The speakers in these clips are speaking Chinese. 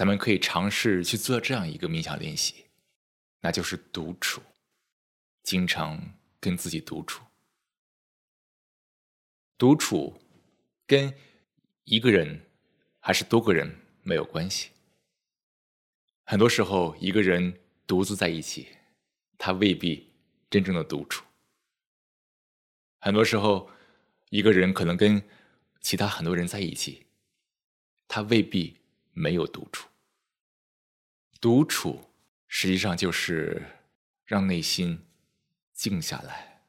咱们可以尝试去做这样一个冥想练习，那就是独处，经常跟自己独处。独处跟一个人还是多个人没有关系。很多时候，一个人独自在一起，他未必真正的独处。很多时候，一个人可能跟其他很多人在一起，他未必没有独处。独处实际上就是让内心静下来，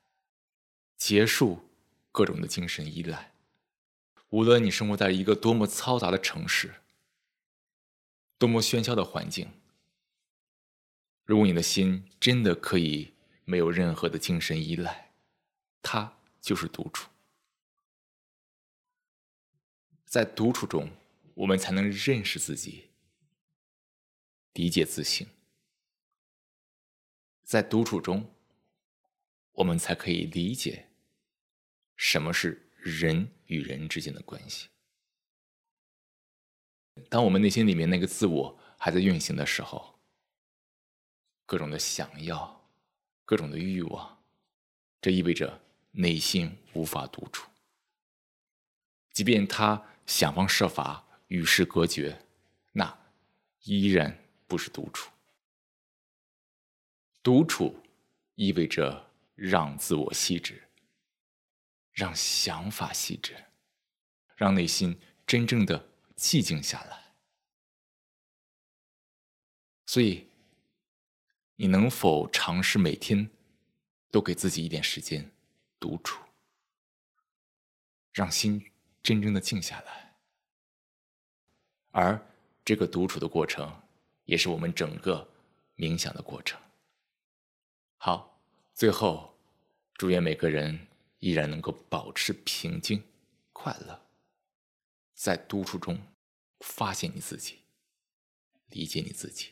结束。各种的精神依赖，无论你生活在一个多么嘈杂的城市，多么喧嚣的环境，如果你的心真的可以没有任何的精神依赖，它就是独处。在独处中，我们才能认识自己，理解自性；在独处中，我们才可以理解。什么是人与人之间的关系？当我们内心里面那个自我还在运行的时候，各种的想要，各种的欲望，这意味着内心无法独处。即便他想方设法与世隔绝，那依然不是独处。独处意味着让自我息止。让想法细致，让内心真正的寂静下来。所以，你能否尝试每天都给自己一点时间独处，让心真正的静下来？而这个独处的过程，也是我们整个冥想的过程。好，最后，祝愿每个人。依然能够保持平静、快乐，在独处中发现你自己，理解你自己。